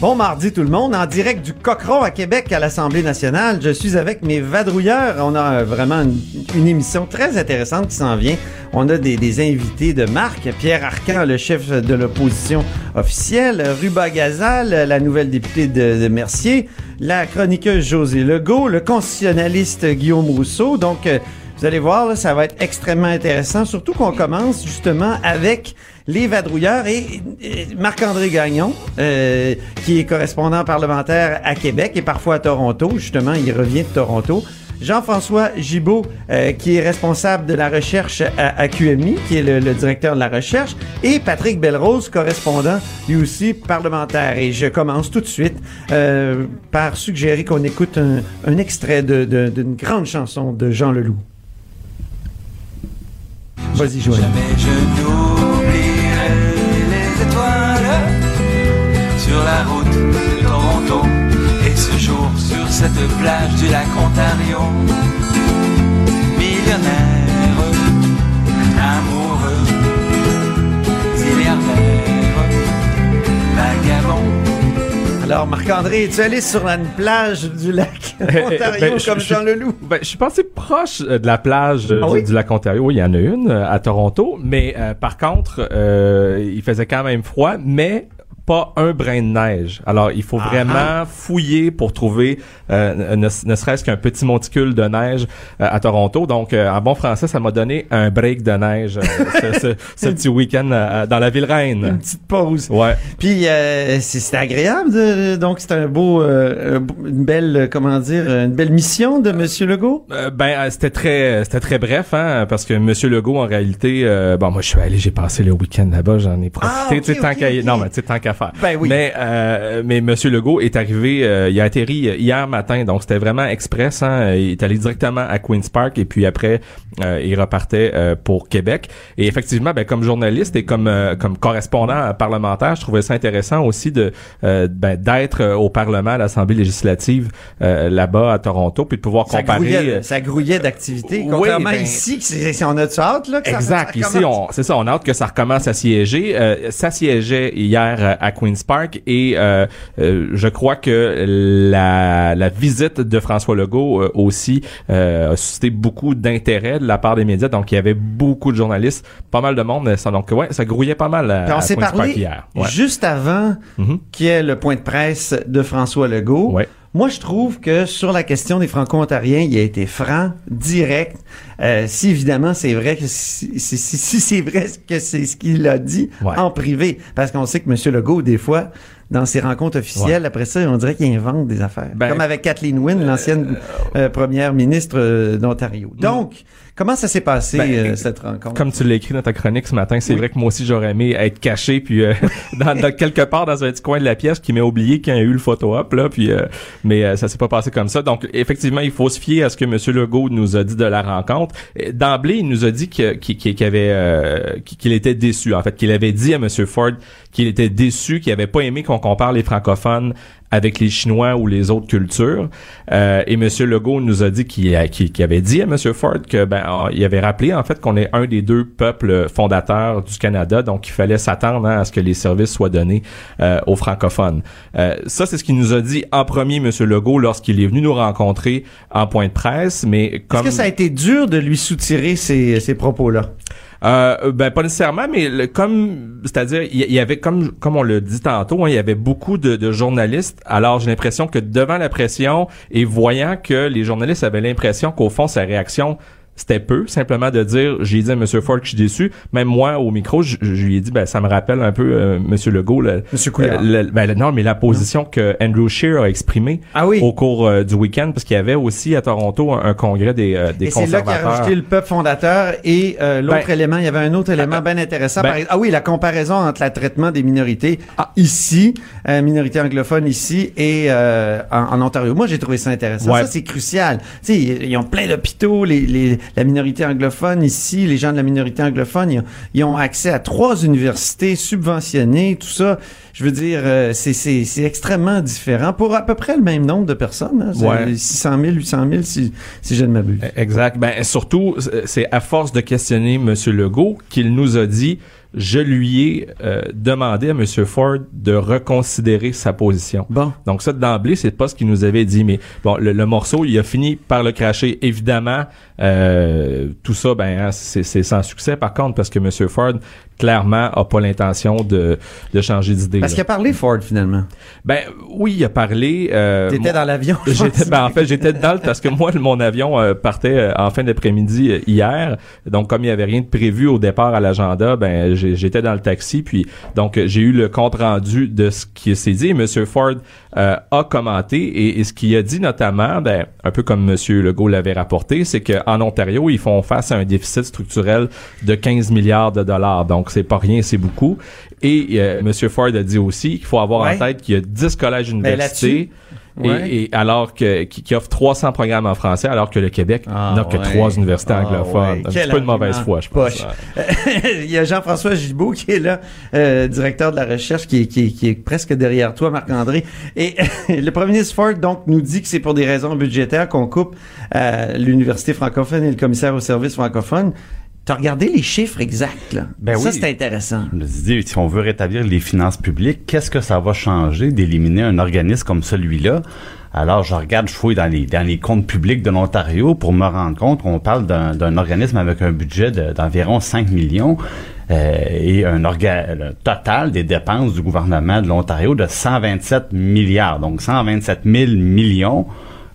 Bon mardi tout le monde, en direct du Cochon à Québec à l'Assemblée nationale. Je suis avec mes vadrouilleurs. On a euh, vraiment une, émission très intéressante qui s'en vient. On a des, des invités de marque. Pierre Arcan, le chef de l'opposition officielle. Ruba Gazal, la nouvelle députée de, de Mercier. La chroniqueuse José Legault. Le constitutionnaliste Guillaume Rousseau. Donc, euh, vous allez voir, là, ça va être extrêmement intéressant. Surtout qu'on commence justement avec les vadrouilleurs et, Marc-André Gagnon, euh, qui est correspondant parlementaire à Québec et parfois à Toronto. Justement, il revient de Toronto. Jean-François Gibault, euh, qui est responsable de la recherche à, QMI, qui est le, directeur de la recherche, et Patrick Belrose, correspondant lui aussi parlementaire. Et je commence tout de suite euh, par suggérer qu'on écoute un, extrait d'une grande chanson de Jean Leloup. Vas-y, Joël. Cette plage du lac Ontario. Millionnaire, amoureux, milliardaire, vagabond. Alors, Marc-André, es-tu allé sur une plage du lac Ontario Ben, comme je- Jean Leloup? Ben, je suis passé proche euh, de la plage euh, Ah du- oui? du lac Ontario. Oui, il y en a une euh, à Toronto. Mais euh, par contre, euh, il faisait quand même froid, mais pas un brin de neige. Alors, il faut Ah. vraiment fouiller pour trouver euh, ne, ne serait-ce qu'un petit monticule de neige euh, à Toronto. Donc, euh, en bon français, ça m'a donné un break de neige euh, ce, ce- ce petit week-end euh, dans la ville Une reine. petite pause. Ouais. Puis euh, c'est agréable, de- donc c'est un beau, euh, un beau- une belle, euh, comment dire, une belle mission de Monsieur Legault? Euh, ben euh, c'était très c'était très bref hein parce que Monsieur Legault en réalité euh, bon moi je suis allé j'ai passé le week-end là-bas j'en ai profité Ah, ok, tu sais tant ok, qu'à ok. non mais tu sais tant qu'à Ben oui. mais euh, mais Monsieur Legault est arrivé euh, il a atterri euh, hier matin donc c'était vraiment express hein il est allé directement à Queens Park et puis après euh, il repartait pour Québec et effectivement ben comme journaliste et comme comme correspondant parlementaire je trouvais ça intéressant aussi de ben, d'être au Parlement à l'Assemblée législative là-bas à Toronto puis de pouvoir Ça comparer grouillait, ça grouillait d'activité. Oui, ben- ici, c'est- on a de hâte là. Que ça- Exact. ça Ici, c'est ça, on a hâte que ça recommence à siéger. Ça siégeait hier à Queens Park et euh, euh, je crois que la, la visite de François Legault euh, aussi euh, a suscité beaucoup d'intérêt de la part des médias. Donc, il y avait beaucoup de journalistes, pas mal de monde. Ça, donc, ouais, ça grouillait pas mal à, on Park hier. Ouais. juste avant Mhm. qu'il y ait le point de presse de François Legault. Ouais. Moi, je trouve que sur la question des Franco-Ontariens, il a été franc, direct. Euh, si évidemment c'est vrai que si, si, si- si c'est vrai que c'est ce qu'il a dit Ouais. en privé, parce qu'on sait que M. Legault, des fois, dans ses rencontres officielles, après ça, on dirait qu'il invente des affaires. Ben, Comme avec Kathleen Wynne, l'ancienne euh, première ministre euh, d'Ontario. Donc, comment ça s'est passé, Ben, euh, cette rencontre? Comme tu l'as écrit dans ta chronique ce matin, c'est vrai que moi aussi j'aurais aimé être caché puis euh, dans, dans- quelque part dans un petit coin de la pièce qui m'a oublié qu'il y a eu le photo op là puis euh, mais euh, ça s'est pas passé comme ça. Donc effectivement, il faut se fier à ce que monsieur Legault nous a dit de la rencontre. D'emblée, il nous a dit qu'il avait euh, qu'il était déçu en fait, qu'il avait dit à monsieur Ford qu'il était déçu, qu'il avait pas aimé qu'on compare les francophones avec les Chinois ou les autres cultures. Euh, et Monsieur Legault nous a dit qu'il qu'il- qu'il avait dit à Monsieur Ford que ben euh, il avait rappelé en fait qu'on est un des deux peuples fondateurs du Canada, donc il fallait s'attendre hein, à ce que les services soient donnés euh, aux francophones. Euh, ça c'est ce qu'il nous a dit en premier Monsieur Legault lorsqu'il est venu nous rencontrer en point de presse, mais Est-ce comme que ça a été dur de lui soutirer ces, ces propos-là? Euh, ben pas nécessairement, mais le- comme c'est-à-dire il y, avait comme comme on le dit tantôt, hein, il y avait beaucoup de, de journalistes. Alors j'ai l'impression que devant la pression et voyant que les journalistes avaient l'impression qu'au fond sa réaction c'était peu, simplement de dire, j'ai dit à M. Ford que je suis déçu. Même moi, au micro, je, je lui ai dit, ben, ça me rappelle un peu euh, M. Legault. Le, Monsieur Couillard. euh, le- ben, le- non, mais la position que Andrew Scheer a exprimée Ah oui. au cours euh, du week-end, parce qu'il y avait aussi à Toronto un, un congrès des, euh, des Et c'est là qu'il a rajouté le peuple fondateur et euh, l'autre Ben, élément. Il y avait un autre élément bien intéressant. ben- Par ah oui, la comparaison entre le traitement des minorités Ah. ici, euh, minorités anglophones ici et euh, en, en Ontario. Moi, j'ai trouvé ça intéressant. Ouais. Ça, c'est crucial. Tu sais, ils ils ont plein d'hôpitaux, les, les, la minorité anglophone ici, les gens de la minorité anglophone, ils ont, ils ont accès à trois universités subventionnées, tout ça. Je veux dire, euh, c'est, c'est, c'est extrêmement différent pour à peu près le même nombre de personnes. Hein, Ouais. 600 000, 800 000, si, si je ne m'abuse. Exact. Ben surtout, c'est à force de questionner M. Legault qu'il nous a dit je lui ai euh, demandé à M. Ford de reconsidérer sa position. Bon. Donc ça d'emblée, c'est pas ce qu'il nous avait dit, mais bon, le, le morceau, il a fini par le cracher. Évidemment, euh, tout ça, ben hein, c'est sans succès. Par contre, parce que M. Ford clairement a pas l'intention de, de changer d'idée. Parce qu'il a parlé Ford finalement. Ben oui, il a parlé. Euh, T'étais dans l'avion. je J'étais, ben, en fait, j'étais dedans parce que moi, mon avion euh, partait euh, en fin d'après-midi euh, hier. Donc, comme il y avait rien de prévu au départ à l'agenda, ben j'étais dans le taxi. Puis, donc, j'ai eu le compte rendu de ce qui s'est dit. Monsieur Ford euh, a commenté et, et ce qu'il a dit notamment, ben un peu comme Monsieur Legault l'avait rapporté, c'est qu'en Ontario, ils font face à un déficit structurel de 15 milliards de dollars. Donc, c'est pas rien, c'est beaucoup. Et euh, Monsieur Ford a dit aussi qu'il faut avoir Ouais. en tête qu'il y a 10 collèges Ben, universités. Et, Ouais. et alors que qui, qui offre 300 programmes en français alors que le Québec Ah, n'a que ouais. trois universités Ah, anglophones ouais. un petit peu de mauvaise foi je pense. Il y a Jean-François Gibault qui est là, euh, directeur de la recherche, qui est, qui qui est presque derrière toi, Marc-André. Et le premier ministre Ford, donc, nous dit que c'est pour des raisons budgétaires qu'on coupe euh, l'université francophone et le commissaire au service francophone. T'as regardé les chiffres exacts, là. Ben ça, oui. c'est intéressant. Je me suis dit, si on veut rétablir les finances publiques, qu'est-ce que ça va changer d'éliminer un organisme comme celui-là? Alors, je regarde, je fouille dans les, dans les comptes publics de l'Ontario pour me rendre compte qu'on parle d'un d'un organisme avec un budget de- d'environ 5 millions euh, et un total des dépenses du gouvernement de l'Ontario de 127 milliards. Donc, 127 000 millions.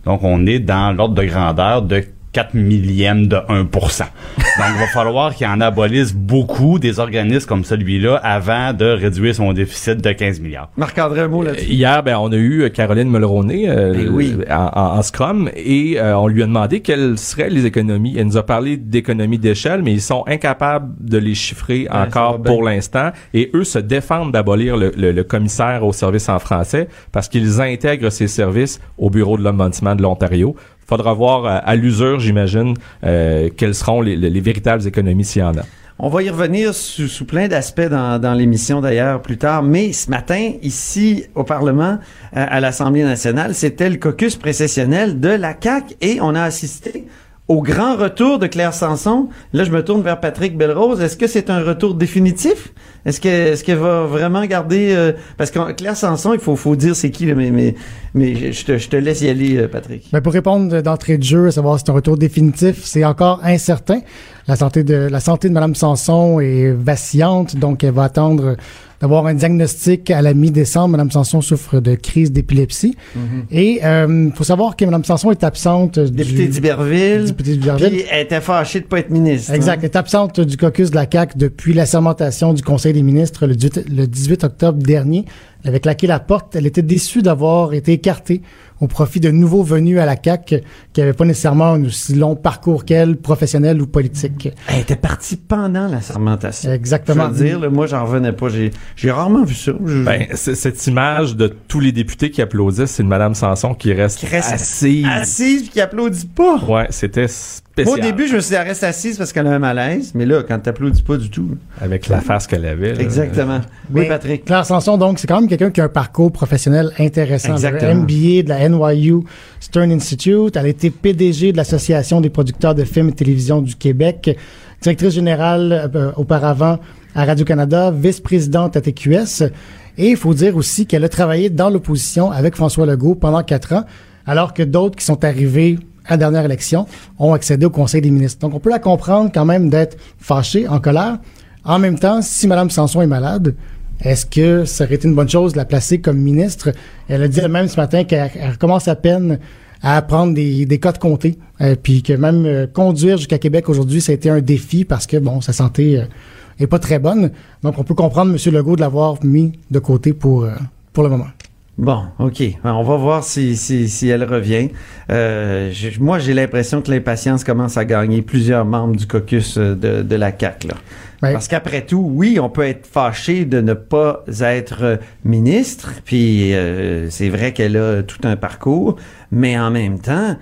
Donc, on est dans l'ordre de grandeur de 4 millièmes de 1 Donc, il va falloir qu'il en abolisse beaucoup des organismes comme celui-là avant de réduire son déficit de 15 milliards. Marc-André, un mot là-dessus. hier ben on a eu euh, Caroline Mulroney euh, Ben oui. en, en- en scrum et euh, on lui a demandé quelles seraient les économies elle nous a parlé d'économies d'échelle mais ils sont incapables de les chiffrer va encore pour l'instant et eux se défendent d'abolir le, le- le commissaire au service en français parce qu'ils intègrent ces services au bureau de l'ombudsman de l'Ontario faudra voir euh, à l'usure, j'imagine, euh, quelles seront les, les- les véritables économies s'il y en a. On va y revenir sous, plein d'aspects dans, l'émission d'ailleurs plus tard. Mais ce matin, ici au Parlement, euh, à l'Assemblée nationale, c'était le caucus précessionnel de la CAQ et on a assisté au grand retour de Claire Sanson. Là, je me tourne vers Patrick Belrose. Est-ce que c'est un retour définitif? Est-ce que est-ce qu'elle va vraiment garder euh, parce que Claire Sanson, il faut faut dire c'est qui là, mais mais mais je te je te laisse y aller euh, Patrick. Ben, pour répondre d'entrée de jeu, à savoir si c'est un retour définitif, c'est encore incertain. La santé de la santé de Mme Sanson est vacillante, donc elle va attendre d'avoir un diagnostic à la mi-décembre. Mme Sanson souffre de crise d'épilepsie. Et il faut savoir que Mme Sanson est absente Député du d'Iberville. député d'Iberville. Puis elle était fâchée de pas être ministre. Exact. hein. Elle est absente du caucus de la CAQ depuis la sermentation du Conseil des ministres le 18, le 18 octobre dernier. Elle avait claqué la porte. Elle était déçue d'avoir été écartée au profit de nouveaux venus à la CAQ qui n'avaient pas nécessairement un aussi long parcours qu'elle, professionnel ou politique. Elle était partie pendant la sermentation. Exactement. Je veux dire, là, moi, j'en revenais pas. J'ai, j'ai rarement vu ça. Je- Ben, cette image de tous les députés qui applaudissent, c'est de Madame Sanson qui reste, qui reste assise. assise puis qui applaudit pas. Ouais, c'était Moi, au début, je me suis dit, elle reste assise parce qu'elle a un malaise. Mais là, quand t'applaudis pas du tout. Avec la face qu'elle avait. là. Exactement. Oui, Mais Patrick. Claire Sanson, donc, c'est quand même quelqu'un qui a un parcours professionnel intéressant. Exactement. Elle a un MBA de la NYU Stern Institute. Elle a été PDG de l'Association des producteurs de films et télévision du Québec, directrice générale euh, auparavant à Radio-Canada, vice-présidente à TQS. Et il faut dire aussi qu'elle a travaillé dans l'opposition avec François Legault pendant quatre ans, alors que d'autres qui sont arrivés à la dernière élection, ont accédé au Conseil des ministres. Donc, on peut la comprendre quand même d'être fâchée, en colère. En même temps, si Mme Sanson est malade, est-ce que ça aurait été une bonne chose de la placer comme ministre? Elle a dit elle-même ce matin qu'elle elle commence à peine à apprendre des, des cas de comté, euh, puis que même euh, conduire jusqu'à Québec aujourd'hui, ça a été un défi parce que, bon, sa santé euh, est pas très bonne. Donc, on peut comprendre M. Legault de l'avoir mis de côté pour, euh, pour le moment. Bon, OK. On va voir si, si, si elle revient. Euh, moi, j'ai l'impression que l'impatience commence à gagner plusieurs membres du caucus euh, de, de la CAQ. Là. Ouais. Parce qu'après tout, oui, on peut être fâché de ne pas être euh, ministre, puis euh, c'est vrai qu'elle a tout un parcours, mais en même temps,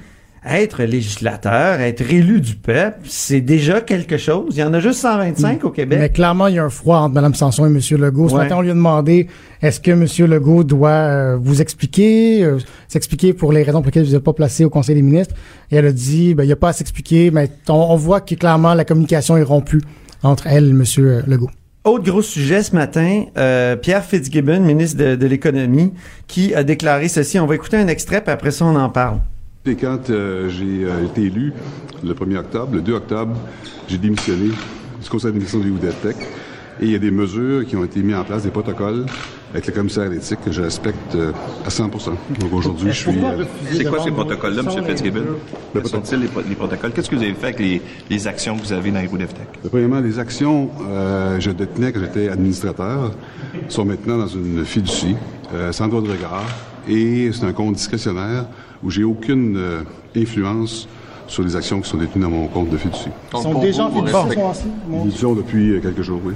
être législateur, être élu du peuple, c'est déjà quelque chose. Il y en a juste 125 au Québec. Mais clairement, il y a un froid entre Mme Sanson et M. Legault. Ce Ouais. matin, on lui a demandé est-ce que M. Legault doit euh, vous expliquer, euh, s'expliquer pour les raisons pour lesquelles vous n'êtes pas placé au Conseil des ministres? Et elle a dit ben, il n'y a pas à s'expliquer, mais on, on voit que clairement la communication est rompue entre elle et M. Legault. Autre gros sujet ce matin, euh, Pierre Fitzgibbon, ministre de, de l'Économie, qui a déclaré ceci. On va écouter un extrait, puis après ça, on en parle. Et quand euh, j'ai euh, été élu le 1er octobre, le 2 octobre, j'ai démissionné du conseil d'administration de l'UDETEC. Et il y a des mesures qui ont été mises en place, des protocoles avec le commissaire à l'éthique que je respecte euh, à 100% Donc aujourd'hui, je suis... euh, C'est quoi ces protocoles-là, M. Fitzgibbon? Le Quels sont-ils les, pro- les protocoles? Qu'est-ce que vous avez fait avec les, les actions que vous avez dans les roues d'EFTEC? Premièrement, les actions, euh, je détenais quand j'étais administrateur, sont maintenant dans une fiducie, euh, sans droit de regard, et c'est un compte discrétionnaire où j'ai aucune euh, influence sur les actions qui sont détenues dans mon compte de fiducie. Ils sont déjà en fiducie, sont assis. Ils sont depuis euh, quelques jours, oui.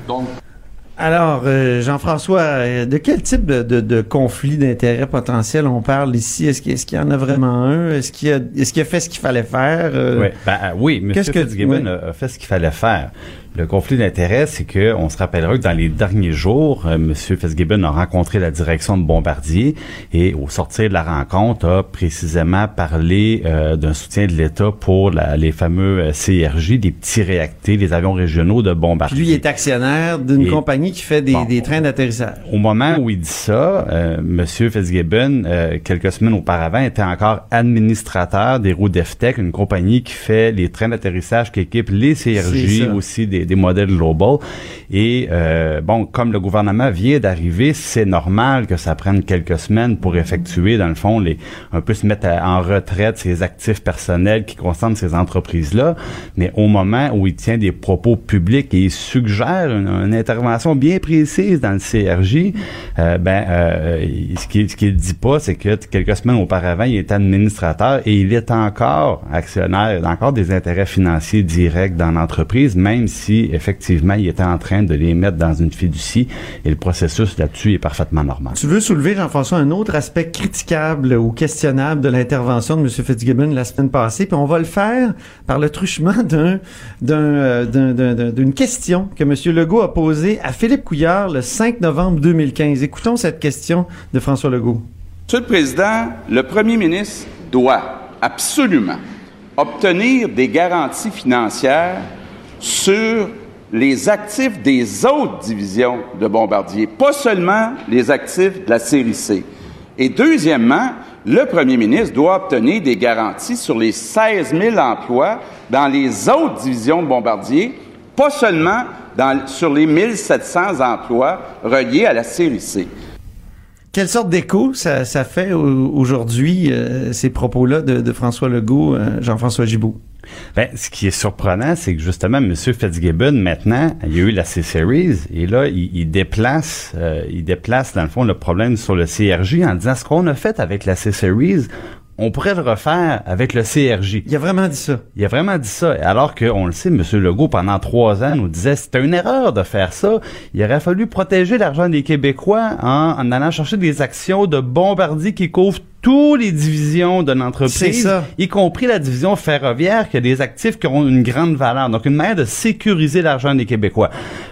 Alors, euh, Jean-François, euh, de quel type de, de, de conflit d'intérêts potentiel on parle ici? Est-ce qu'il y en a vraiment un? Est-ce qu'il a, a fait ce qu'il fallait faire? Euh, Ouais, ben, oui, M. Qu'est-ce que- Fitzgibbon ouais. a, fait ce qu'il fallait faire. Le conflit d'intérêt, c'est que on se rappellera que dans les derniers jours, euh, M. Fitzgibbon a rencontré la direction de Bombardier et au sortir de la rencontre a précisément parlé euh, d'un soutien de l'État pour la- les fameux CRJ, des petits réactés, les avions régionaux de Puis Bombardier. lui, est actionnaire d'une Et- compagnie qui fait des, Bon. des trains d'atterrissage. Au moment où il dit ça, euh, M. Fitzgibbon, euh, quelques semaines auparavant, était encore administrateur des roues d'EFTEC, une compagnie qui fait les trains d'atterrissage qui équipent les CRJ, aussi des, des modèles Global. Et euh, bon, comme le gouvernement vient d'arriver, c'est normal que ça prenne quelques semaines pour effectuer, dans le fond, les un peu se mettre à- en retraite ses actifs personnels qui concernent ces entreprises-là. Mais au moment où il tient des propos publics et il suggère une, une intervention bien précise dans le CRJ, euh, ben euh, il- ce qu'il ce qu'il dit pas, c'est que quelques semaines auparavant, il était administrateur et il est encore actionnaire, il a encore des intérêts financiers directs dans l'entreprise, même si effectivement il était en train de les mettre dans une fiducie et le processus là-dessus est parfaitement normal. Tu veux soulever, Jean-François, un autre aspect critiquable ou questionnable de l'intervention de M. Fitzgibbon la semaine passée, puis on va le faire par le truchement d'un, euh, d'un- d'un- d'un- d'une question que M. Legault a posée à Philippe Couillard le 5 novembre 2015. Écoutons cette question de François Legault. Monsieur le Président, le Premier ministre doit absolument obtenir des garanties financières sur les actifs des autres divisions de Bombardier, pas seulement les actifs de la série C. Et deuxièmement, le Premier ministre doit obtenir des garanties sur les 16 000 emplois dans les autres divisions de Bombardier, pas seulement dans- sur les 1700 emplois reliés à la série C. Quelle sorte d'écho ça, ça fait au- aujourd'hui, euh, ces propos-là de, de François Legault, euh, Jean-François Gibault? Ben, ce qui est surprenant, c'est que justement, M. Fitzgibbon, maintenant, il y a eu la C-Series, et là, il, il déplace, euh, il déplace, dans le fond, le problème sur le CRJ en disant ce qu'on a fait avec la C-Series, on pourrait le refaire avec le CRJ. Il a vraiment dit ça. Il a vraiment dit ça. Alors qu'on le sait, M. Legault, pendant trois ans, nous disait c'était une erreur de faire ça. Il aurait fallu protéger l'argent des Québécois en, en allant chercher des actions de Bombardier qui couvrent toutes les divisions l'entreprise, ça. y compris la division ferroviaire, qui a des actifs qui ont une grande valeur. Donc, une manière de sécuriser l'argent des Québécois.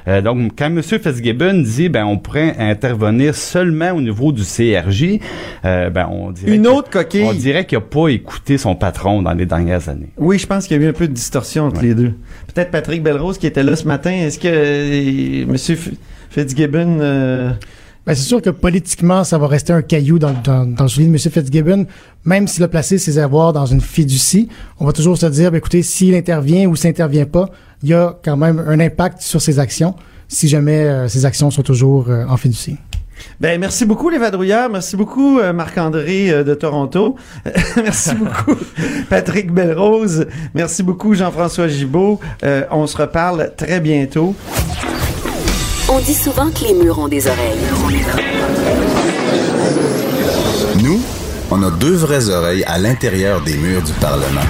Euh, donc, quand M. Fitzgibbon dit, ben, on pourrait intervenir seulement au niveau du CRJ, euh, ben, on dirait Une autre coquille. On dirait qu'il n'a pas écouté son patron dans les dernières années. Oui, je pense qu'il y a eu un peu de distorsion entre les deux. Peut-être Patrick Belrose qui était là ce matin. Est-ce que euh, M. Fitzgibbon euh, Ben, c'est sûr que politiquement, ça va rester un caillou dans, dans, dans le soulier de M. Fitzgibbon. Même s'il a placé ses avoirs dans une fiducie, on va toujours se dire, ben, écoutez, s'il intervient ou s'il intervient pas, il y a quand même un impact sur ses actions, si jamais euh, ses actions sont toujours euh, en fiducie. Ben, merci beaucoup, les vadrouilleurs. Merci beaucoup, euh, Marc-André euh, de Toronto. merci beaucoup, Patrick Belrose. Merci beaucoup, Jean-François Gibault. Euh, on se reparle très bientôt. On dit souvent que les murs ont des oreilles. Nous, on a deux vraies oreilles à l'intérieur des murs du Parlement.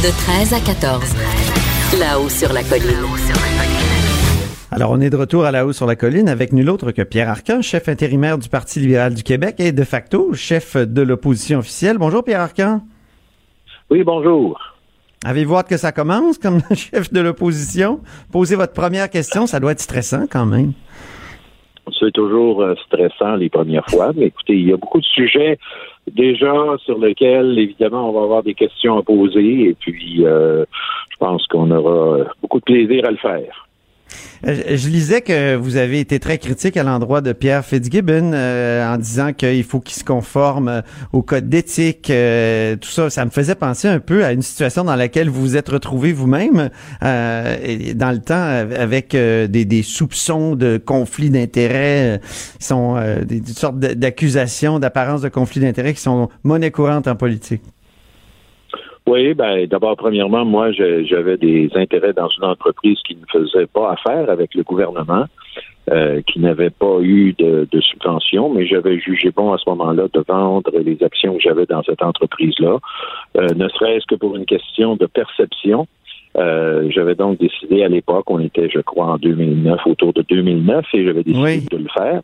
De 13 à 14. Là-haut sur la colline. Alors, on est de retour à la haut sur la colline avec nul autre que Pierre Arcan, chef intérimaire du Parti libéral du Québec et de facto chef de l'opposition officielle. Bonjour, Pierre Arcan. Oui, bonjour. Avez-vous hâte que ça commence comme chef de l'opposition? Posez votre première question, ça doit être stressant quand même. C'est toujours euh, stressant les premières fois, mais écoutez, il y a beaucoup de sujets déjà sur lesquels, évidemment, on va avoir des questions à poser et puis euh, je pense qu'on aura beaucoup de plaisir à le faire. Euh, Je lisais que vous avez été très critique à l'endroit de Pierre Fitzgibbon euh, en disant qu'il faut qu'il se conforme euh, au code d'éthique, tout ça. Ça me faisait penser un peu à une situation dans laquelle vous vous êtes retrouvé vous-même euh, dans le temps avec des, soupçons de conflits d'intérêts, sont des, des sortes d'accusations, d'apparence de conflits d'intérêts qui sont monnaie courante en politique. Oui, ben d'abord, premièrement, moi, j'avais des intérêts dans une entreprise qui ne faisait pas affaire avec le gouvernement, euh, qui n'avait pas eu de, de subvention, mais j'avais jugé bon à ce moment-là de vendre les actions que j'avais dans cette entreprise-là, euh, ne serait-ce que pour une question de perception. Euh, j'avais donc décidé à l'époque, on était, je crois, en 2009, autour de 2009, et j'avais décidé de le faire.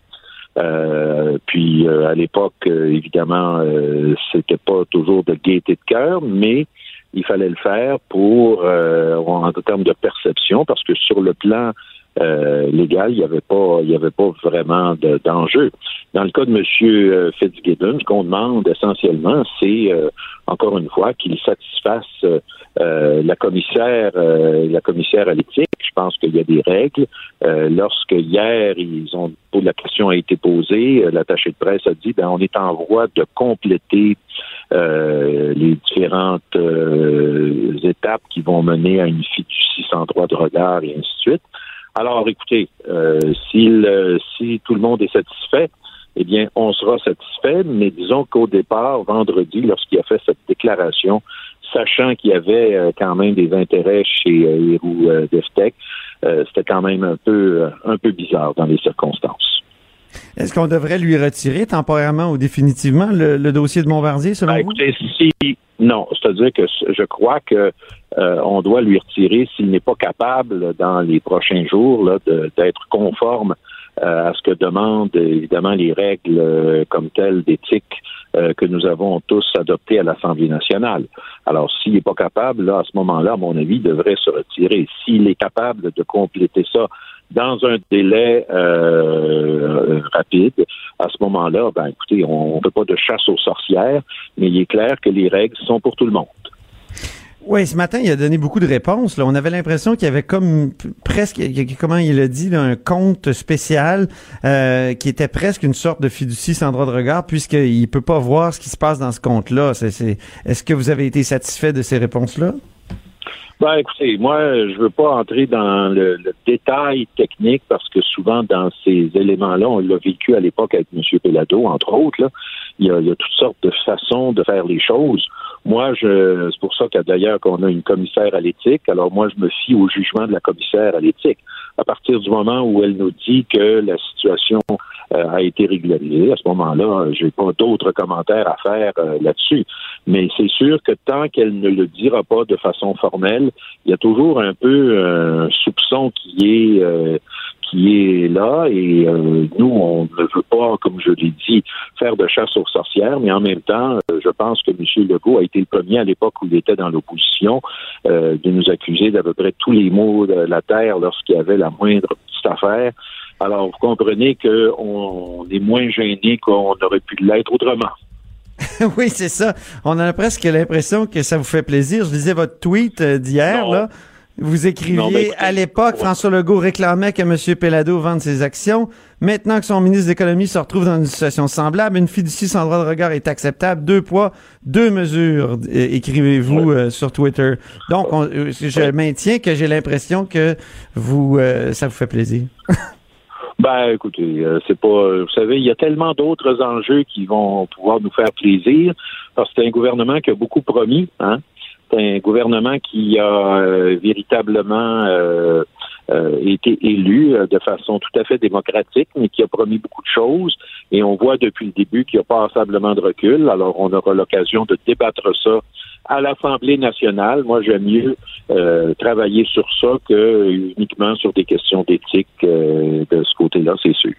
Euh, puis euh, à l'époque, euh, évidemment, euh, c'était pas toujours de gaieté de cœur, mais il fallait le faire pour euh, en termes de perception, parce que sur le plan légal, il n'y avait pas, il y avait pas vraiment de- d'enjeu. Dans le cas de M. Fitzgibbon, ce qu'on demande essentiellement, c'est euh, encore une fois qu'il satisfasse euh, euh, la commissaire, euh, la commissaire à l'éthique. Je pense qu'il y a des règles. Euh, lorsque hier ils ont la question a été posée, euh, l'attaché de presse a dit ben on est en voie de compléter euh, les différentes euh, étapes qui vont mener à une fiducie sans droit de regard et ainsi de suite. Alors, écoutez, euh, euh, si tout le monde est satisfait, eh bien, on sera satisfait, mais disons qu'au départ, vendredi, lorsqu'il a fait cette déclaration, sachant qu'il y avait euh, quand même des intérêts chez euh, Héroux euh, Deftech, euh, c'était quand même un peu, un peu bizarre dans les circonstances. Est-ce qu'on devrait lui retirer temporairement ou définitivement le, le dossier de Bombardier, selon Ben, vous? écoutez, si non, c'est-à-dire que je crois que euh, on doit lui retirer s'il n'est pas capable dans les prochains jours d'être conforme euh, à ce que demandent évidemment les règles euh, comme telles d'éthique que nous avons tous adoptées à l'Assemblée nationale. Alors, s'il n'est pas capable, là, à ce moment-là, à mon avis, il devrait se retirer. S'il est capable de compléter ça dans un délai euh, rapide, à ce moment-là, ben écoutez, on ne fait pas de chasse aux sorcières, mais il est clair que les règles sont pour tout le monde. Oui, ce matin, il a donné beaucoup de réponses. On avait l'impression qu'il y avait comme presque, comment il a dit, un compte spécial euh, qui était presque une sorte de fiducie sans droit de regard, puisqu'il peut pas voir ce qui se passe dans ce compte-là. Est-ce que vous avez été satisfait de ces réponses-là? Ben, écoutez, moi, je veux pas entrer dans le, le détail technique parce que souvent, dans ces éléments-là, on l'a vécu à l'époque avec M. Pelado, entre autres, là. Il y, a, il y a toutes sortes de façons de faire les choses. Moi, je, c'est pour ça a d'ailleurs qu'on a une commissaire à l'éthique. Alors, moi, je me fie au jugement de la commissaire à l'éthique. À partir du moment où elle nous dit que la situation euh, a été régularisée, à ce moment-là, j'ai pas d'autres commentaires à faire euh, là-dessus. Mais c'est sûr que tant qu'elle ne le dira pas de façon formelle, il y a toujours un peu un soupçon qui est euh, qui est là et euh, nous on ne veut pas, comme je l'ai dit, faire de chasse aux sorcières, mais en même temps, euh, je pense que M. Legault a été le premier à l'époque où il était dans l'opposition euh, de nous accuser d'à peu près tous les maux de la terre lorsqu'il y avait la moindre petite affaire. Alors vous comprenez qu'on est moins gêné qu'on aurait pu l'être autrement. oui, c'est ça. On a presque l'impression que ça vous fait plaisir. Je lisais votre tweet euh, d'hier, là. Vous écriviez Non, ben, écoutez, à l'époque, François Legault réclamait que M. Pellado vende ses actions. Maintenant que son ministre de l'économie se retrouve dans une situation semblable, une fiducie sans droit de regard est acceptable. Deux poids, deux mesures, écrivez-vous euh, sur Twitter. Donc, on- euh, je maintiens que j'ai l'impression que vous, euh, ça vous fait plaisir. Ben, écoutez, euh, c'est pas. euh, Vous savez, il y a tellement d'autres enjeux qui vont pouvoir nous faire plaisir parce que c'est un gouvernement qui a beaucoup promis. Hein? C'est un gouvernement qui a euh, véritablement euh, été élu euh, de façon tout à fait démocratique, mais qui a promis beaucoup de choses. Et on voit depuis le début qu'il n'y a pas passablement de recul. Alors, on aura l'occasion de débattre ça à l'Assemblée nationale. Moi, j'aime mieux euh, travailler sur ça que uniquement sur des questions d'éthique de ce côté-là, c'est sûr.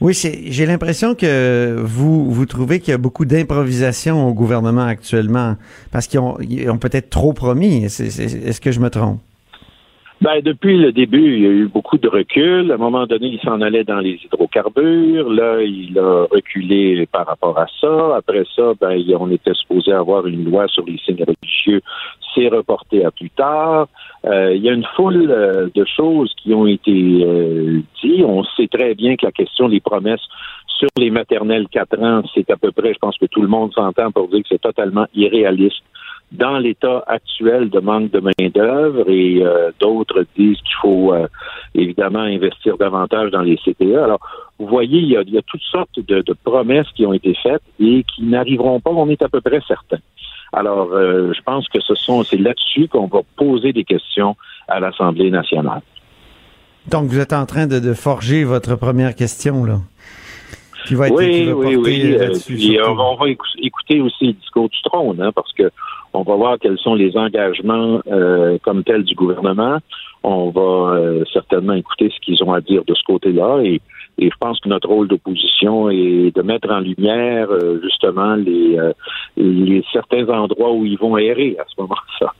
Oui, j'ai l'impression que vous vous trouvez qu'il y a beaucoup d'improvisation au gouvernement actuellement parce qu'ils ont, peut-être trop promis. Est-ce que je me trompe? Ben, depuis le début, il y a eu beaucoup de recul. À un moment donné, il s'en allait dans les hydrocarbures. Là, il a reculé par rapport à ça. Après ça, ben, on était supposé avoir une loi sur les signes religieux. C'est reporté à plus tard. Euh, il y a une foule euh, de choses qui ont été euh, dites. On sait très bien que la question des promesses sur les maternelles 4 ans, c'est à peu près, je pense que tout le monde s'entend pour dire que c'est totalement irréaliste dans l'état actuel de manque de main-d'œuvre et euh, d'autres disent qu'il faut euh, évidemment investir davantage dans les CPE. Alors, vous voyez, il y a, il y a toutes sortes de, de promesses qui ont été faites et qui n'arriveront pas, on est à peu près certain. Alors, euh, je pense que ce sont c'est là-dessus qu'on va poser des questions à l'Assemblée nationale. Donc, vous êtes en train de, de forger votre première question, là. Qui va être oui, oui, oui. euh, puis, surtout. on va, on va écou- écouter aussi le discours du trône, hein, parce que on va voir quels sont les engagements euh, comme tels du gouvernement. On va euh, certainement écouter ce qu'ils ont à dire de ce côté-là et, et je pense que notre rôle d'opposition est de mettre en lumière euh, justement les, euh, les certains endroits où ils vont errer à ce moment-là.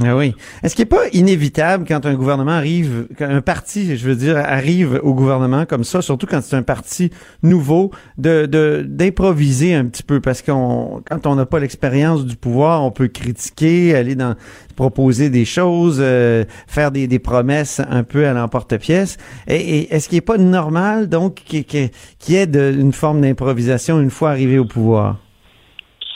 Ah oui. Est-ce qu'il n'est pas inévitable quand un gouvernement arrive, quand un parti, je veux dire, arrive au gouvernement comme ça, surtout quand c'est un parti nouveau, de d'improviser un petit peu? Parce qu'on quand on n'a pas l'expérience du pouvoir, on peut critiquer, aller dans proposer des choses, euh, faire des, promesses un peu à l'emporte-pièce. Et, et est-ce qu'il n'est pas normal donc qu'il y ait une forme d'improvisation une fois arrivé au pouvoir?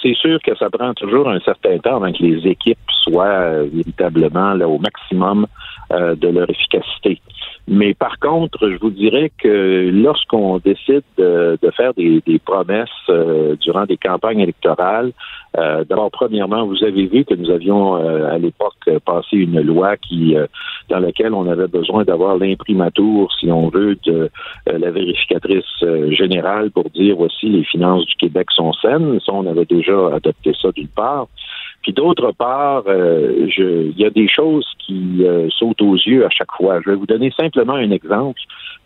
C'est sûr que ça prend toujours un certain temps avant que les équipes soient euh, véritablement là, au maximum euh, de leur efficacité. Mais par contre, je vous dirais que lorsqu'on décide de, de faire des, des promesses euh, durant des campagnes électorales, euh, d'abord, premièrement, vous avez vu que nous avions euh, à l'époque passé une loi qui, euh, dans laquelle on avait besoin d'avoir l'imprimatur, si on veut, de euh, la vérificatrice euh, générale pour dire voici les finances du Québec sont saines. Ça, on avait déjà adopté ça d'une part. Puis d'autre part, euh, il y a des choses qui euh, sautent aux yeux à chaque fois. Je vais vous donner simplement un exemple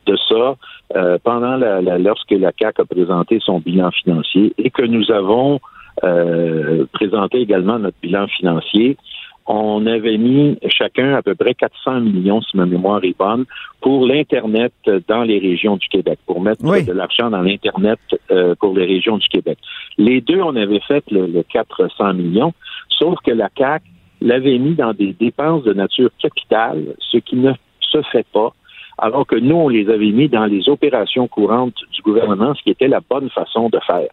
de ça. Euh, pendant la, la- lorsque la CAC a présenté son bilan financier et que nous avons euh, présenté également notre bilan financier, on avait mis chacun à peu près 400 millions, si ma mémoire est bonne, pour l'Internet dans les régions du Québec, pour mettre Oui. de l'argent dans l'Internet euh, pour les régions du Québec. Les deux, on avait fait le, le 400 millions, sauf que la CAC l'avait mis dans des dépenses de nature capitale, ce qui ne se fait pas, alors que nous, on les avait mis dans les opérations courantes du gouvernement, ce qui était la bonne façon de faire.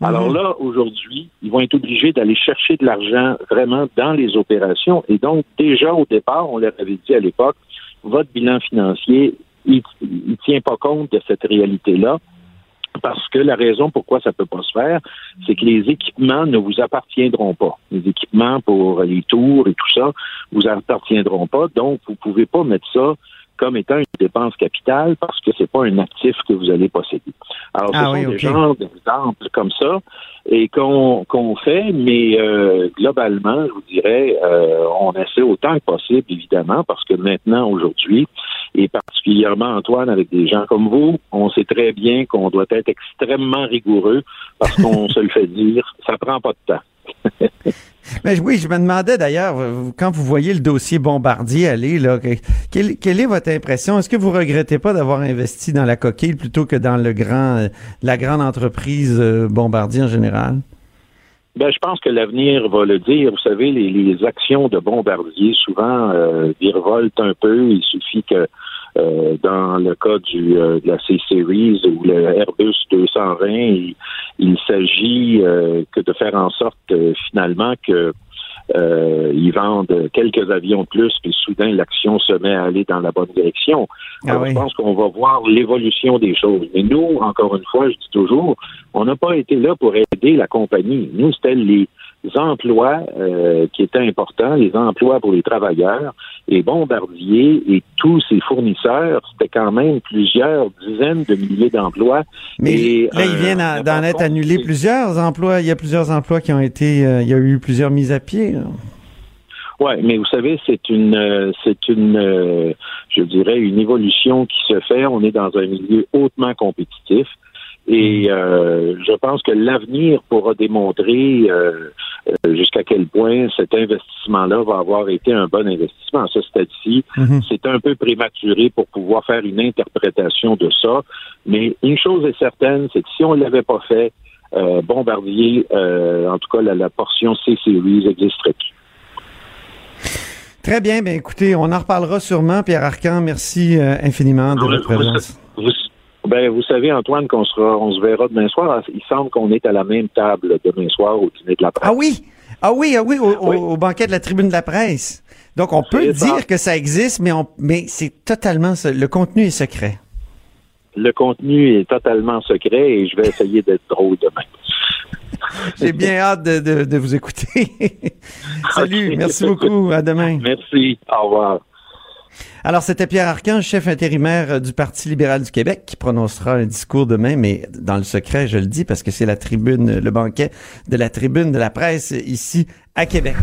Alors là, aujourd'hui, ils vont être obligés d'aller chercher de l'argent vraiment dans les opérations. Et donc, déjà au départ, on leur avait dit à l'époque, votre bilan financier, il ne tient pas compte de cette réalité-là. Parce que la raison pourquoi ça peut pas se faire, c'est que les équipements ne vous appartiendront pas. Les équipements pour les tours et tout ça vous appartiendront pas. Donc, vous pouvez pas mettre ça comme étant une dépense capitale parce que c'est pas un actif que vous allez posséder. Alors, ce Ah sont oui, des genres d'exemples comme ça et qu'on qu'on fait, mais euh, globalement, je vous dirais, euh, on essaie autant que possible, évidemment, parce que maintenant, aujourd'hui, et particulièrement Antoine, avec des gens comme vous, on sait très bien qu'on doit être extrêmement rigoureux parce qu'on se le fait dire, ça prend pas de temps. Mais oui, je me demandais d'ailleurs, quand vous voyez le dossier Bombardier aller, là, que- quelle, est votre impression? Est-ce que vous regrettez pas d'avoir investi dans la coquille plutôt que dans le grand, euh, la grande entreprise euh, Bombardier en général? Ben, je pense que l'avenir va le dire. Vous savez, les, les actions de bombardier souvent euh, virevoltent un peu. Il suffit que euh, dans le cas du, euh, de la C-Series ou le Airbus 220, il, il s'agit euh, que de faire en sorte euh, finalement que euh, ils vendent quelques avions de plus, puis soudain l'action se met à aller dans la bonne direction. Ah oui. Je pense qu'on va voir l'évolution des choses. Mais nous, encore une fois, je dis toujours, on n'a pas été là pour aider la compagnie. Nous, c'était les emplois euh, qui étaient importants, les emplois pour les travailleurs, et Bombardier et tous ses fournisseurs, c'était quand même plusieurs dizaines de milliers d'emplois. Mais Et, là, ils euh, viennent d'en être annulés plusieurs emplois. Il y a plusieurs emplois qui ont été. euh, il y a eu plusieurs mises à pied. là. Ouais, mais vous savez, c'est une, euh, c'est une, euh, je dirais, une évolution qui se fait. On est dans un milieu hautement compétitif. Et euh, je pense que l'avenir pourra démontrer euh, jusqu'à quel point cet investissement-là va avoir été un bon investissement? Ça, c'est-à-dire, Mhm. c'est un peu prématuré pour pouvoir faire une interprétation de ça. Mais une chose est certaine, c'est que si on ne l'avait pas fait, euh, Bombardier, euh, en tout cas la, la portion C-Series existerait plus. Très bien. Ben écoutez, on en reparlera sûrement. Pierre Arcan, merci euh, infiniment de votre vous- présence. Vous, ben, vous savez, Antoine, qu'on sera, on se verra demain soir. Il semble qu'on est à la même table demain soir au dîner de la presse. Ah oui, ah oui, ah oui, au, au- au banquet de la tribune de la presse. Donc on peut ça. dire que ça existe, mais on, mais c'est totalement le contenu est secret. Le contenu est totalement secret et je vais essayer d'être drôle demain. J'ai bien hâte de, de- de vous écouter. Salut, merci beaucoup. À demain. Merci. Au revoir. Alors, c'était Pierre Arcan, chef intérimaire euh, du Parti libéral du Québec, qui prononcera un discours demain, mais dans le secret, je le dis, parce que c'est la tribune, le banquet de la tribune de la presse ici à Québec.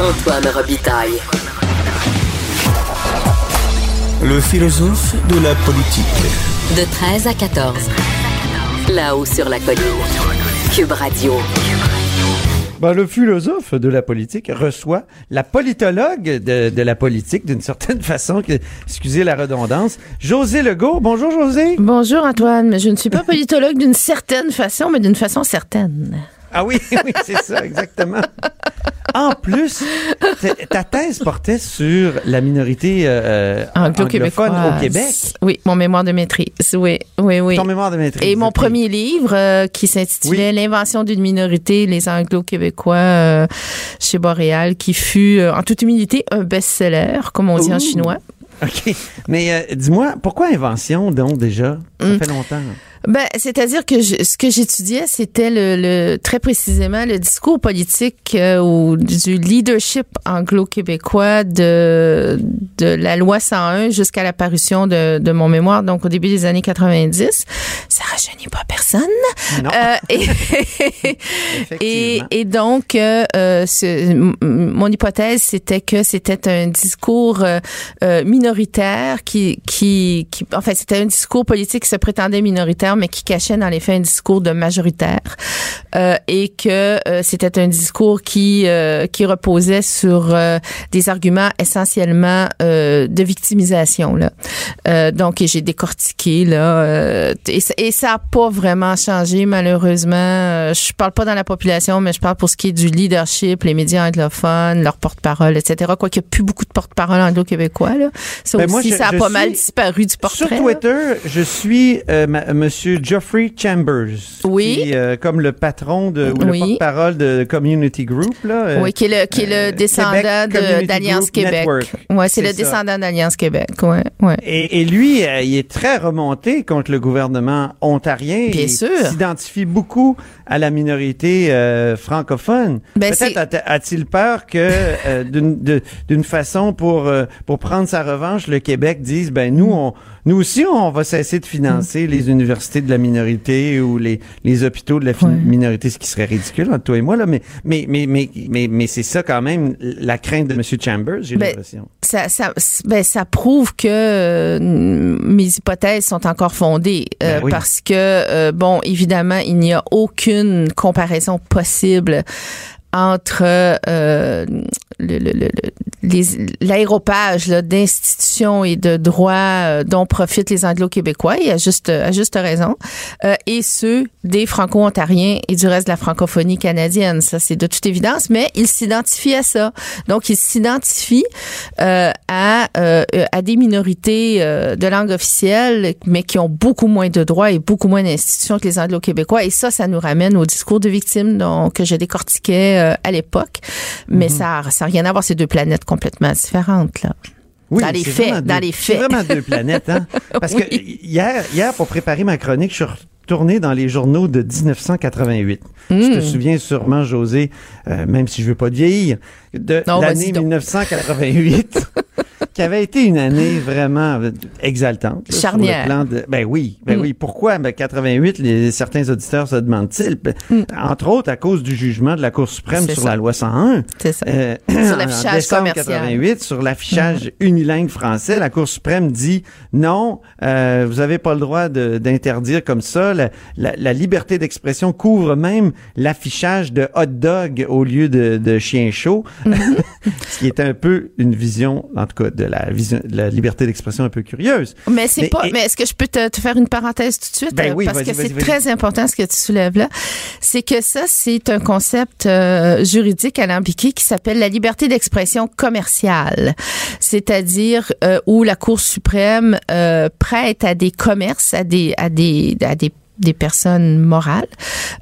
Antoine Robitaille. Le philosophe de la politique. De 13 à 14. Là-haut sur la colline. Cube Radio. Ben, le philosophe de la politique reçoit la politologue de, de la politique, d'une certaine façon, que, excusez la redondance, José Legault. Bonjour, José. Bonjour Antoine, mais je ne suis pas politologue d'une certaine façon, mais d'une façon certaine. Ah oui, oui, c'est ça, exactement. En plus, ta thèse portait sur la minorité euh, Anglo-québécoise. anglophone au Québec. Oui, mon mémoire de maîtrise. Oui, oui, oui. Ton mémoire de maîtrise. Et mon premier livre euh, qui s'intitulait L'invention d'une minorité, les Anglo-Québécois euh, chez Boréal, qui fut euh, en toute humilité un best-seller, comme on dit en chinois. OK. Mais euh, dis-moi, pourquoi invention, donc, déjà? Ça Hum. fait longtemps. Ben, c'est-à-dire que je- ce que j'étudiais, c'était le, le- très précisément le discours politique euh, ou du leadership anglo-québécois de de la loi 101 jusqu'à la parution de, de mon mémoire, donc au début des années 90. Ça rajeunit pas personne. Non. Euh, et, et, et donc, euh, euh, ce- mon hypothèse, c'était que c'était un discours euh, euh, minoritaire qui, qui, qui, enfin, c'était un discours politique qui se prétendait minoritaire, mais qui cachait dans les faits un discours de majoritaire, euh, et que euh, c'était un discours qui, euh, qui reposait sur euh, des arguments essentiellement euh, de victimisation. Là. Euh, donc, j'ai décortiqué là, euh, et, ça- et ça a pas vraiment changé malheureusement. Je parle pas dans la population, mais je parle pour ce qui est du leadership, les médias anglophones, leurs porte-parole, etc. Quoi qu'il n'y a plus beaucoup de porte-parole anglo-québécois là. Ça Ben, moi, je- ça a pas suis- mal disparu du portrait. Sur là. Twitter, je suis ma- Monsieur Geoffrey Chambers. Oui. Qui, euh, comme le patron de, ou Oui. le porte-parole de Community Group, là. euh, Oui, qui est le, qui est le descendant d'Alliance Québec. Ouais, c'est le ça. descendant d'Alliance Québec. Ouais, ouais. Et, et lui, euh, il est très remonté contre le gouvernement ontarien. Bien il sûr. s'identifie beaucoup à la minorité euh, francophone. Ben, Peut-être a-t-il peur que d'une façon pour pour prendre sa revanche, le Québec dise ben nous on nous aussi on va cesser de financer les universités de la minorité ou les les hôpitaux de la minorité, ce qui serait ridicule entre toi et moi là. Mais mais mais mais mais, mais c'est ça quand même la crainte de Monsieur Chambers, j'ai Ben, l'impression. ça, ça, ben, ça prouve que euh, mes hypothèses sont encore fondées euh, Ben oui. parce que euh, bon, évidemment, il n'y a aucune comparaison possible entre euh, le, le, le, l'aéropage d'institutions et de droits euh, dont profitent les Anglo-Québécois, et à juste, à juste raison, euh, et ceux des Franco-Ontariens et du reste de la francophonie canadienne. Ça, c'est de toute évidence, mais ils s'identifient à ça. Donc, ils s'identifient euh, à, euh, à des minorités de langue officielle, mais qui ont beaucoup moins de droits et beaucoup moins d'institutions que les Anglo-Québécois. Et ça, ça nous ramène au discours de victimes donc, que je décortiquais à l'époque. Mais mm-hmm. ça n'a rien à voir, ces deux planètes complètement différentes, là. Oui, dans les faits, dans les faits. Vraiment deux planètes, hein? Parce que hier, hier, pour préparer ma chronique, je suis retourné dans les journaux de 1988. Tu te hmm. souviens sûrement, José, euh, même si je veux pas te vieillir, de l'année 1988. qui avait été une année vraiment exaltante. Charnière. Sur le plan de, ben oui, ben mm. oui. Pourquoi? Ben 88, les, certains auditeurs se demandent-ils? Mm. Entre autres, à cause du jugement de la Cour suprême sur la loi 101. C'est ça. Euh, sur l'affichage commercial. 88, sur l'affichage mm. unilingue français, la Cour suprême dit non, euh, vous avez pas le droit d'interdire comme ça. La, la, liberté d'expression couvre même l'affichage de hot dog au lieu de, de chien chaud. Mm-hmm. Ce qui est un peu une vision, en tout cas, de la, vision, de la liberté d'expression un peu curieuse. Mais c'est pas. mais est-ce que je peux te, te, faire une parenthèse tout de suite? Ben oui, parce que c'est très important ce que tu soulèves là. C'est que ça, c'est un concept euh, juridique alambiqué qui s'appelle la liberté d'expression commerciale, c'est-à-dire euh, où la Cour suprême euh, prête à des commerces, à des à des à des des personnes morales,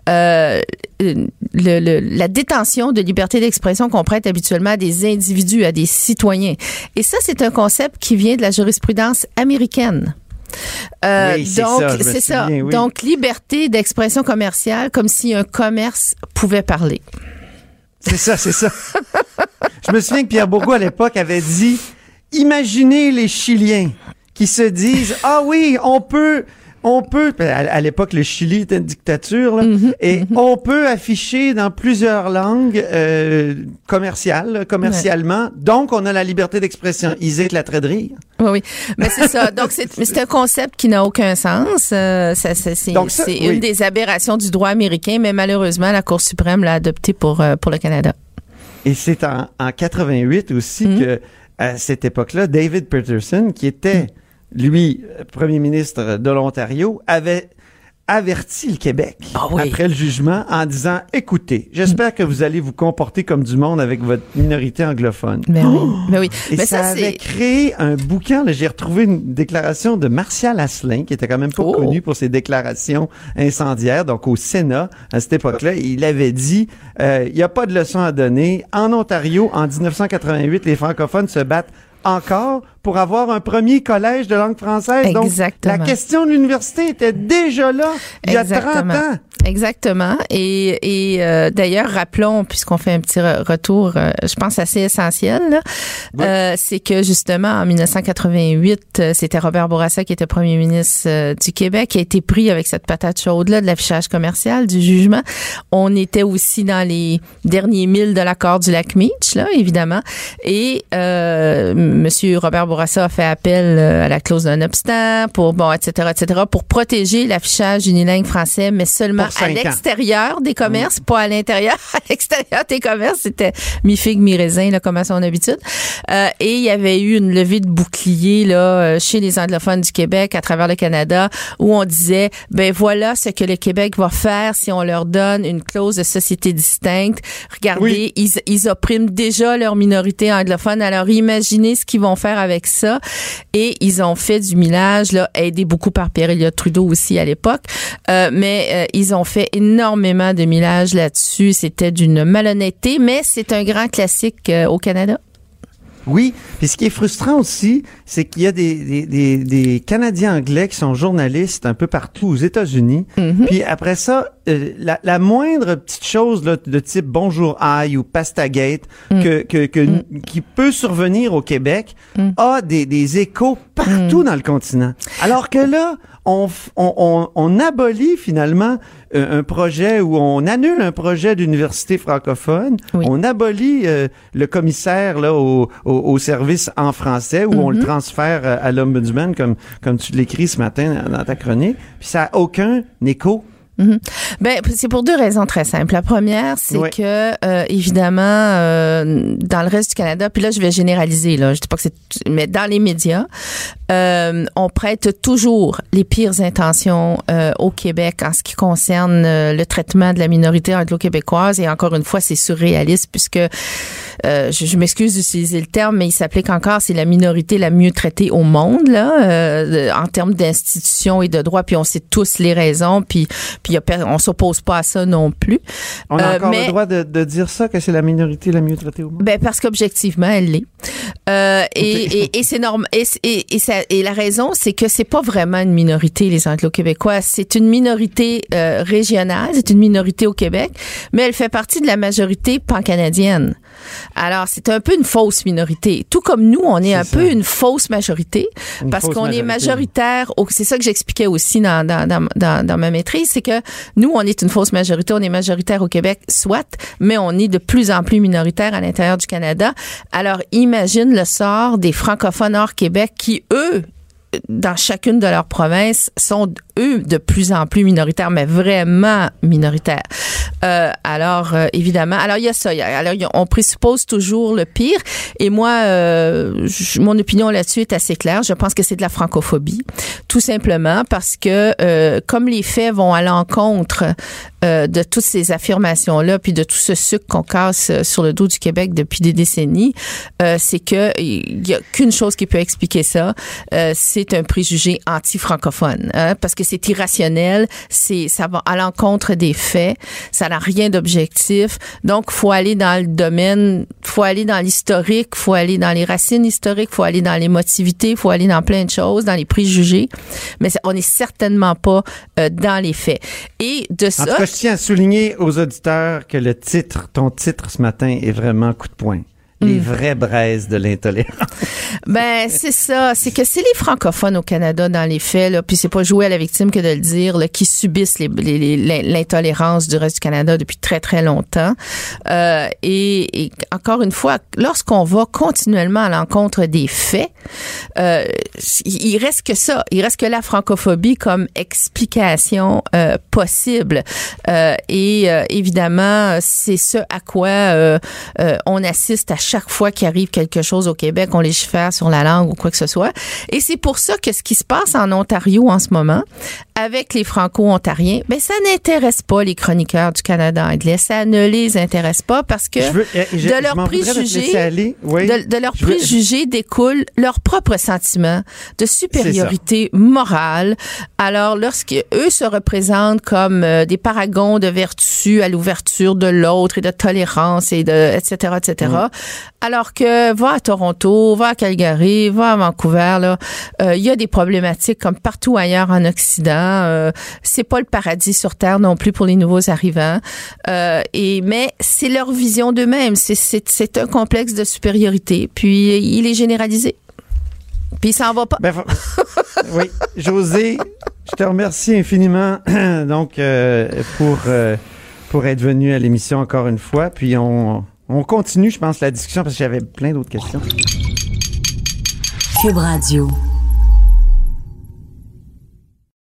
euh, le, la détention de liberté d'expression qu'on prête habituellement à des individus, à des citoyens. Et ça, c'est un concept qui vient de la jurisprudence américaine. Euh, donc, c'est ça. Donc, liberté d'expression commerciale, comme si un commerce pouvait parler. C'est ça, c'est ça. Je me souviens que Pierre Bourgault, à l'époque, avait dit Imaginez les Chiliens qui se disent Ah oui, on peut on peut, à, l'époque, le Chili était une dictature, là, mhm, et mhm. on peut afficher dans plusieurs langues euh, commerciales, commercialement. Donc, on a la liberté d'expression. Éclateraient de rire. Oui, oui. Mais c'est ça. Donc, c'est un concept qui n'a aucun sens. Euh, ça, c'est une des aberrations du droit américain, mais malheureusement, la Cour suprême l'a adopté pour, euh, pour le Canada. Et c'est en, en 88 aussi mhm. que, à cette époque-là, David Peterson, qui était lui, premier ministre de l'Ontario, avait averti le Québec ah après le jugement en disant écoutez, j'espère que vous allez vous comporter comme du monde avec votre minorité anglophone. Mais oui, mais oui. Et ça, avait créé un bouquin. J'ai retrouvé une déclaration de Martial Asselin qui était quand même pas oh. connu pour ses déclarations incendiaires. Donc au Sénat à cette époque-là, il avait dit euh, il n'y a pas de leçon à donner. En Ontario, en 1988, les francophones se battent encore pour avoir un premier collège de langue française. Exactement. Donc, la question de l'université était déjà là il y a 30 ans. Exactement. Et, et euh, d'ailleurs, rappelons, puisqu'on fait un petit retour, euh, je pense assez essentiel, euh, c'est que justement, en 1988, c'était Robert Bourassa qui était premier ministre du Québec, qui a été pris avec cette patate chaude-là de l'affichage commercial, du jugement. On était aussi dans les derniers milles de l'accord du lac Meach, là, évidemment. Et euh, Monsieur Robert Bourassa a fait appel à la clause d'un obstant pour, bon, etc., etc., pour protéger l'affichage unilingue français, mais seulement à l'extérieur des commerces, pas à l'intérieur. À l'extérieur des commerces, c'était mi-figue, mi-raisin, là, comme à son habitude. Euh, et il y avait eu une levée de bouclier là euh, chez les anglophones du Québec à travers le Canada où on disait, ben voilà ce que le Québec va faire si on leur donne une clause de société distincte. Regardez, ils, ils oppriment déjà leur minorité anglophone. Alors imaginez ce qu'ils vont faire avec ça. Et ils ont fait du millage, là, aidé beaucoup par Pierre Elliott Trudeau aussi à l'époque. Euh, mais euh, ils ont ont fait énormément de millage là-dessus. C'était d'une malhonnêteté, mais c'est un grand classique euh, au Canada. Oui, puis ce qui est frustrant aussi, c'est qu'il y a des, des, des, Canadiens anglais qui sont journalistes un peu partout aux États-Unis. Mm-hmm. Puis après ça, euh, la, la, moindre petite chose là, de type Bonjour Aïe ou Pastagate mm. que, que, que mm. qui peut survenir au Québec mm. a des, des échos partout dans le continent. Alors que là, on, on, on, abolit finalement un projet où on annule un projet d'université francophone, on abolit euh, le commissaire là au, au, service en français où on le mm-hmm. transfère à l'ombudsman comme comme tu l'écris ce matin dans ta chronique, puis ça a aucun écho Mhm. Ben, c'est pour deux raisons très simples. La première, c'est que euh, évidemment, euh, dans le reste du Canada, puis là, je vais généraliser, là, je dis pas que c'est, mais dans les médias, euh, on prête toujours les pires intentions euh, au Québec en ce qui concerne euh, le traitement de la minorité anglo-québécoise. Et encore une fois, c'est surréaliste puisque euh, je, je m'excuse d'utiliser le terme, mais il s'applique encore, c'est la minorité la mieux traitée au monde, là, euh, en termes d'institutions et de droits, puis on sait tous les raisons, puis, puis y a, on s'oppose pas à ça non plus. On a encore le droit de, de, dire ça, que c'est la minorité la mieux traitée au monde? Ben, parce qu'objectivement, elle l'est. Euh, et, et, et c'est normal. Et, et, et la raison, c'est que c'est pas vraiment une minorité, les Anglo-Québécois. C'est une minorité euh, régionale, c'est une minorité au Québec, mais elle fait partie de la majorité pan-canadienne. Alors, c'est un peu une fausse minorité. Tout comme nous, on est, un peu une fausse majorité parce qu'on est majoritaire. C'est ça que j'expliquais aussi dans, dans, dans, dans, ma maîtrise, c'est que nous, on est une fausse majorité. On est majoritaire au Québec, soit, mais on est de plus en plus minoritaire à l'intérieur du Canada. Alors, imagine le sort des francophones hors Québec qui, eux, dans chacune de leurs provinces sont eux de plus en plus minoritaires, mais vraiment minoritaires. Euh, alors euh, évidemment, alors il y a ça. alors on présuppose toujours le pire. Et moi, euh, mon opinion là-dessus est assez claire. Je pense que c'est de la francophobie, tout simplement parce que euh, comme les faits vont à l'encontre euh, de toutes ces affirmations-là, puis de tout ce sucre qu'on casse sur le dos du Québec depuis des décennies, c'est que il y a qu'une chose qui peut expliquer ça, c'est un préjugé anti-francophone, hein, parce que c'est irrationnel, c'est ça va à l'encontre des faits, ça n'a rien d'objectif. Donc faut aller dans le domaine, faut aller dans l'historique, faut aller dans les racines historiques, faut aller dans l'émotivité, faut aller dans plein de choses, dans les préjugés, mais on n'est certainement pas euh, dans les faits. Et de ça, en tout cas, je tiens à souligner aux auditeurs que le titre, ton titre ce matin est vraiment coup de poing les mm. vraies braises de l'intolérance. ben c'est ça, c'est que c'est les francophones au Canada dans les faits là, puis c'est pas jouer à la victime que de le dire, là, qui subissent l'intolérance du reste du Canada depuis très très longtemps. Euh, et, et, encore une fois, lorsqu'on va continuellement à l'encontre des faits, euh, il reste que ça, il reste que la francophobie comme explication euh, possible. Euh, et euh, évidemment, c'est ce à quoi euh, on assiste à chaque fois qu'il arrive quelque chose au Québec, on légifère sur la langue ou quoi que ce soit. Et c'est pour ça que ce qui se passe en Ontario en ce moment, avec les Franco-Ontariens, ben ça n'intéresse pas les chroniqueurs du Canada anglais. Ça ne les intéresse pas parce que de leurs préjugés, de, leurs préjugés découle leur propre sentiment de supériorité morale. Alors, lorsque eux se représentent comme euh, des paragons de vertu à l'ouverture de l'autre et de tolérance et de etc etc. Alors que va à Toronto, va à Calgary, va à Vancouver, là, euh, il y a des problématiques comme partout ailleurs en Occident. Euh, c'est pas le paradis sur terre non plus pour les nouveaux arrivants. Euh, et mais c'est leur vision d'eux-mêmes. C'est, c'est, c'est un complexe de supériorité. Puis il est généralisé. Puis ça en va pas. Ben, oui, José, je te remercie infiniment donc euh, pour euh, pour être venu à l'émission encore une fois. Puis on on continue, je pense, la discussion parce que j'avais plein d'autres questions. Cube Radio.